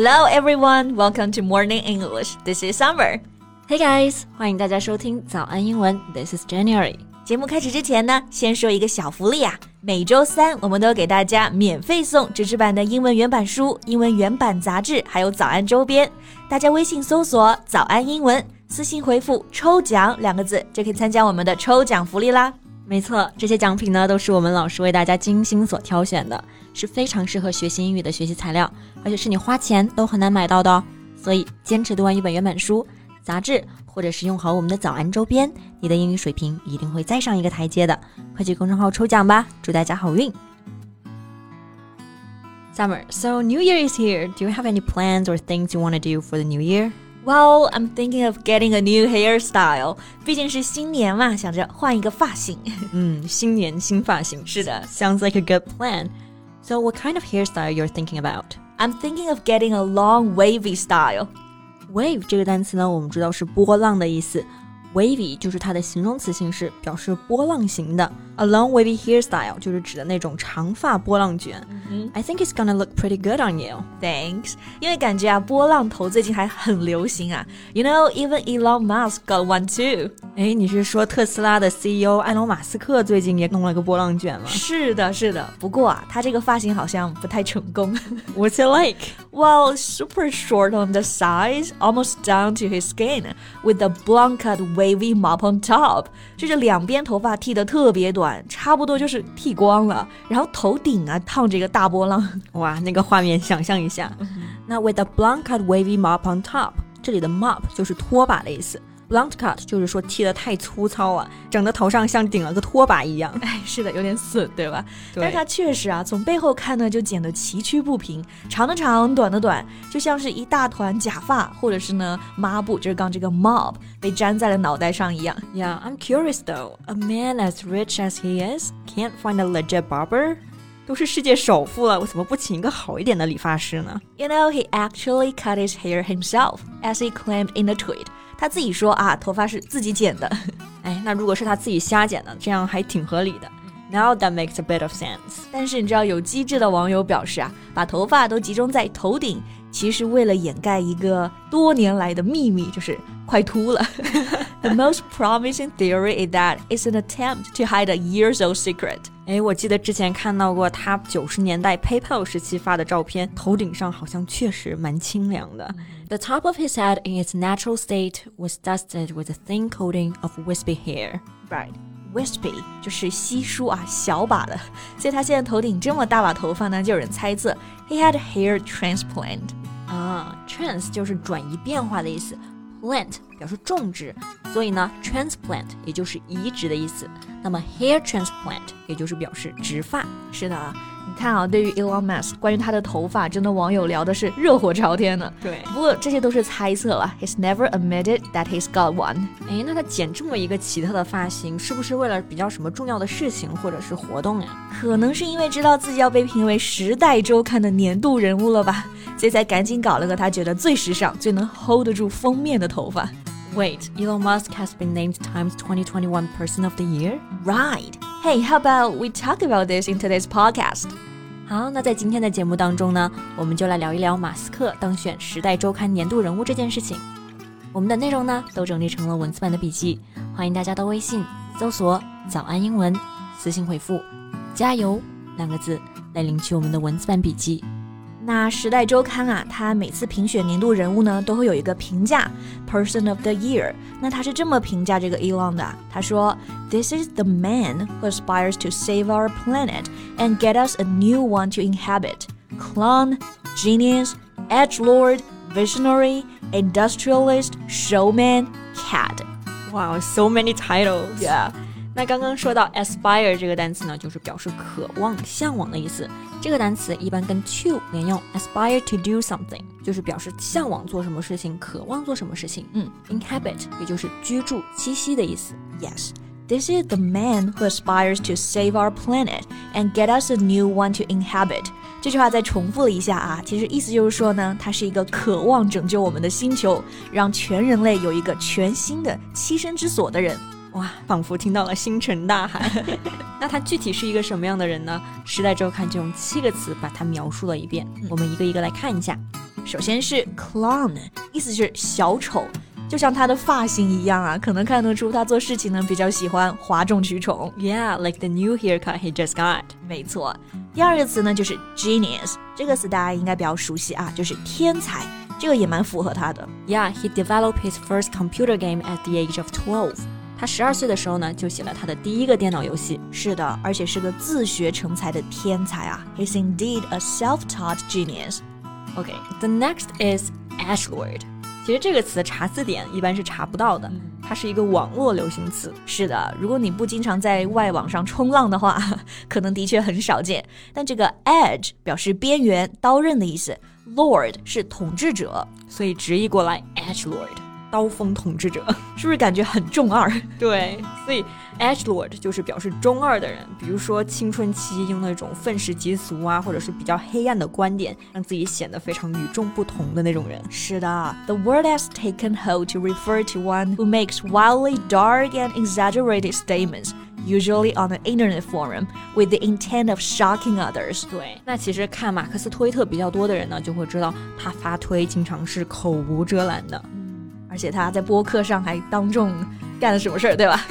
Hello everyone, welcome to Morning English. This is Summer. Hey guys，欢迎大家收听早安英文。This is January。节目开始之前呢，先说一个小福利啊！每周三我们都给大家免费送纸质版的英文原版书、英文原版杂志，还有早安周边。大家微信搜索“早安英文”，私信回复“抽奖”两个字，就可以参加我们的抽奖福利啦。没错，这些奖品呢都是我们老师为大家精心所挑选的，是非常适合学习英语的学习材料，而且是你花钱都很难买到的哦。所以坚持读完一本原版书、杂志，或者是用好我们的早安周边，你的英语水平一定会再上一个台阶的。快去公众号抽奖吧，祝大家好运！Summer, so New Year is here. Do you have any plans or things you want to do for the New Year? Well, I'm thinking of getting a new hairstyle. 毕竟是新年嘛，想着换一个发型。嗯，新年新发型，是的，Sounds like a good plan. So, what kind of hairstyle you're thinking about? I'm thinking of getting a long wavy style. Wave 这个单词呢，我们知道是波浪的意思。 Wavy 就是它的形容词形式，表示波浪形的。A long wavy hairstyle 就是指的那种长发波浪卷。I think it's gonna look pretty good on you. Thanks，因为感觉啊，波浪头最近还很流行啊。You know, even Elon Musk got one too. 哎，你是说特斯拉的 CEO 埃隆马斯克最近也弄了个波浪卷吗？是的，是的。不过啊，他这个发型好像不太成功。 What's it like? Well, super short on the sides, almost down to his skin, with a blonde cut Wavy mop on top. 就是两边头发剃得特别短，差不多就是剃光了，然后头顶啊烫着一个大波浪。哇，那个画面想象一下。那 with a blunt cut wavy mop on top，这里的 mop 就是拖把的意思。Blunt cut 就是说剃得太粗糙了，整个头上像顶了个拖把一样。哎，是的，有点损，对吧？对但是它确实啊，从背后看呢，就剪得崎岖不平，长的长，短的短，就像是一大团假发，或者是呢抹布，就是刚这个 mob 被粘在了脑袋上一样。 Yeah, I'm curious though. A man as rich as he is can't find a legit barber. 都是世界首富了，我怎么不请一个好一点的理发师呢？ You know, he actually cut his hair himself, as he claimed in a tweet. 他自己说啊，头发是自己剪的。哎，那如果是他自己瞎剪的，这样还挺合理的。Now that makes a bit of sense. 但是你知道，有机智的网友表示啊，把头发都集中在头顶，其实为了掩盖一个多年来的秘密，就是快秃了。The most promising theory is that it's an attempt to hide a years-old secret. 哎，我记得之前看到过他九十年代 PayPal 时期发的照片，头顶上好像确实蛮清凉的。The top of his head in its natural state was dusted with a thin coating of wispy hair. Right. Wispy 就是稀疏啊，小把的，所以他现在头顶这么大把头发呢，就有人猜测 he had a hair transplant。啊，trans 就是转移变化的意思，plant 表示种植，所以呢，transplant 也就是移植的意思。那么 hair transplant 也就是表示植发。是的啊， 你看啊，对于 Elon Musk 关于他的头发，真的网友聊的是热火朝天呢。对，不过这些都是猜测了，He's never admitted that he's got one。哎，那他剪这么一个奇特的发型，是不是为了比较什么重要的事情或者是活动呀？可能是因为知道自己要被评为《时代周刊》的年度人物了吧，所以才赶紧搞了个他觉得最时尚、最能 hold 得住封面的头发。Wait, Elon Musk has been named Time's 2021 Person of the Year. Right. Hey, how about we talk about this in today's podcast? 好，那在今天的节目当中呢，我们就来聊一聊马斯克当选《时代周刊》年度人物这件事情。我们的内容呢，都整理成了文字版的笔记，欢迎大家到微信搜索“早安英文”，私信回复“加油”两个字来领取我们的文字版笔记。那《时代周刊》啊，它每次评选年度人物呢，都会有一个评价 Person of the Year。那他是这么评价这个 Elon 的，他说：“This is the man who aspires to save our planet and get us a new one to inhabit. Clown, genius, edge lord, visionary, industrialist, showman, cad.” 哇、s o many titles. Yeah. 那刚刚说到 aspire 这个单词呢，就是表示渴望、向往的意思。这个单词一般跟 to 连用，aspire to do something 就是表示向往做什么事情、渴望做什么事情。嗯，inhabit 也就是居住、栖息的意思。Yes. This is the man who aspires to save our planet and get us a new one to inhabit. 这句话再重复了一下啊，其实意思就是说呢，他是一个渴望拯救我们的星球，让全人类有一个全新的栖身之所的人。哇，仿佛听到了星辰大海。那他具体是一个什么样的人呢？《时代周刊》就用七个词把他描述了一遍，我们一个一个来看一下。首先是 clown，意思是小丑。就像他的发型一样啊，可能看得出他做事情呢比较喜欢哗众取宠。Yeah, like the new haircut he just got. 没错。第二个词呢就是 genius，这个词大家应该比较熟悉啊，就是天才，这个也蛮符合他的。Yeah, he developed his first computer game at the age of twelve. 他十二岁的时候呢，就写了他的第一个电脑游戏。是的，而且是个自学成才的天才啊。He's indeed a self-taught genius. Okay, the next is Ashlord. 其实这个词查字典一般是查不到的，它是一个网络流行词。是的，如果你不经常在外网上冲浪的话，可能的确很少见。但这个 edge 表示边缘、刀刃的意思，lord 是统治者，所以直译过来 edge lord。刀锋统治者是不是感觉很中二？对，所以 edge lord 就是表示中二的人，比如说青春期用那种愤世嫉俗啊，或者是比较黑暗的观点，让自己显得非常与众不同的那种人。是的，the word has taken hold to refer to one who makes wildly dark and exaggerated statements. Usually on an internet forum with the intent of shocking others。对，那其实看马克思推特比较多的人呢，就会知道他发推经常是口无遮拦的。而且他在播客上还当众干了什么事儿，对吧？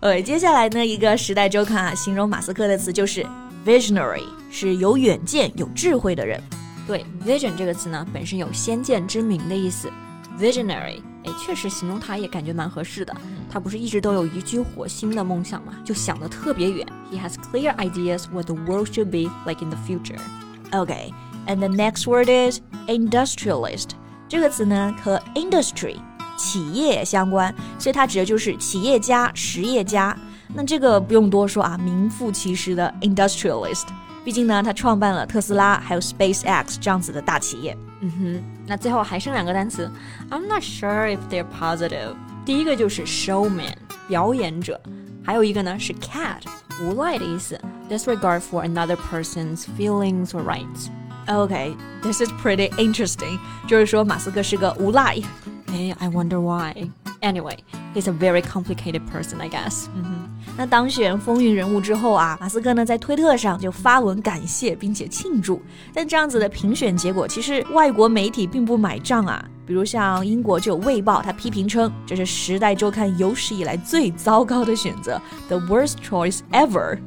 呃，接下来呢，一个时代周刊啊，形容马斯克的词就是 visionary，是有远见、有智慧的人。对，vision 这个词呢，本身有先见之明的意思。visionary，哎，确实形容他也感觉蛮合适的。他不是一直都有移居火星的梦想嘛，就想的特别远。He has clear ideas what the world should be like in the future. Okay, and the next word is industrialist. 这个词呢和 industry 企业相关，所以它指的就是企业家、实业家。那这个不用多说啊，名副其实的 industrialist。毕竟呢，他创办了特斯拉还有 SpaceX 这样子的大企业。嗯哼，那最后还剩两个单词，I'm not sure if they're positive。第一个就是 showman 表演者，还有一个呢是 cat 无赖的意思，disregard for another person's feelings or rights。 Okay, this is pretty interesting. 就是说马斯克是个无赖。哎，I wonder why. Anyway, he's a very complicated person, I guess. 嗯哼，那当选风云人物之后啊，马斯克呢在推特上就发文感谢并且庆祝。但这样子的评选结果，其实外国媒体并不买账啊。比如像英国就有《卫报》，他批评称这是《时代周刊》有史以来最糟糕的选择，the worst choice ever。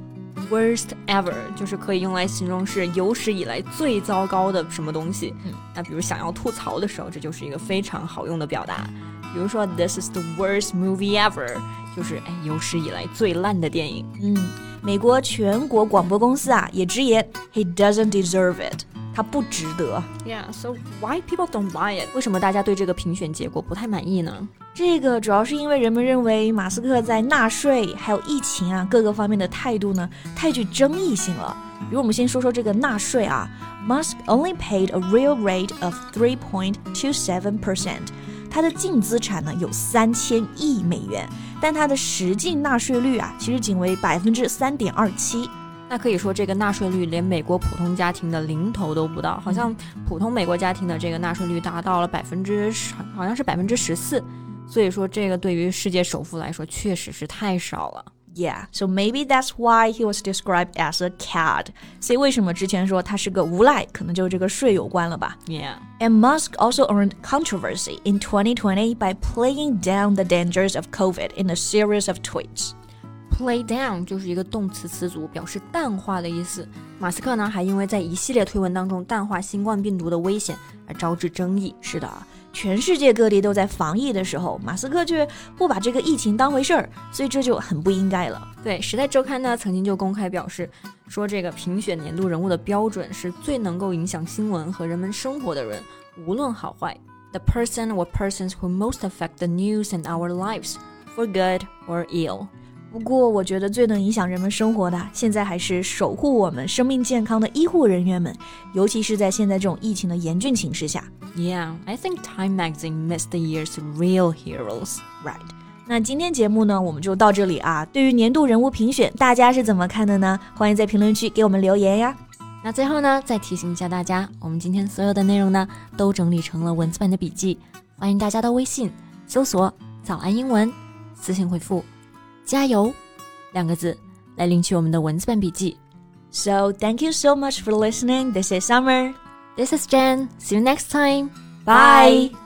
Worst ever 就是可以用来形容是有史以来最糟糕的什么东西。嗯，那比如想要吐槽的时候，这就是一个非常好用的表达。比如说，This is the worst movie ever，就是哎有史以来最烂的电影。嗯，美国全国广播公司啊也直言，He doesn't deserve it，他不值得。Yeah，so why people don't buy it？为什么大家对这个评选结果不太满意呢？这个主要是因为人们认为马斯克在纳税还有疫情啊各个方面的态度呢太具争议性了。比如我们先说说这个纳税啊，Musk only paid a real rate of three point two seven percent，他的净资产呢有三千亿美元，但他的实际纳税率啊其实仅为百分之三点二七。那可以说这个纳税率连美国普通家庭的零头都不到，好像普通美国家庭的这个纳税率达到了百分之十，好像是百分之十四。所以说，这个对于世界首富来说确实是太少了。Yeah, so maybe that's why he was described as a cad. 所以为什么之前说他是个无赖，可能就这个税有关了吧？Yeah. And Musk also earned controversy in 2020 by playing down the dangers of COVID in a series of tweets. Play down 就是一个动词词组，表示淡化的意思。马斯克呢，还因为在一系列推文当中淡化新冠病毒的危险而招致争议。是的啊。全世界各地都在防疫的时候，马斯克却不把这个疫情当回事儿，所以这就很不应该了。对，《时代周刊》呢曾经就公开表示，说这个评选年度人物的标准是最能够影响新闻和人们生活的人，无论好坏。The person or persons who most affect the news and our lives, for good or ill. 不过，我觉得最能影响人们生活的，现在还是守护我们生命健康的医护人员们，尤其是在现在这种疫情的严峻形势下。Yeah, I think Time Magazine missed the year's real heroes. Right. 那今天节目呢，我们就到这里啊。对于年度人物评选，大家是怎么看的呢？欢迎在评论区给我们留言呀。那最后呢，再提醒一下大家，我们今天所有的内容呢，都整理成了文字版的笔记，欢迎大家到微信搜索“早安英文”，私信回复。加油两个字来领取我们的文字版笔记。So thank you so much for listening. This is Summer. This is Jen. See you next time. Bye.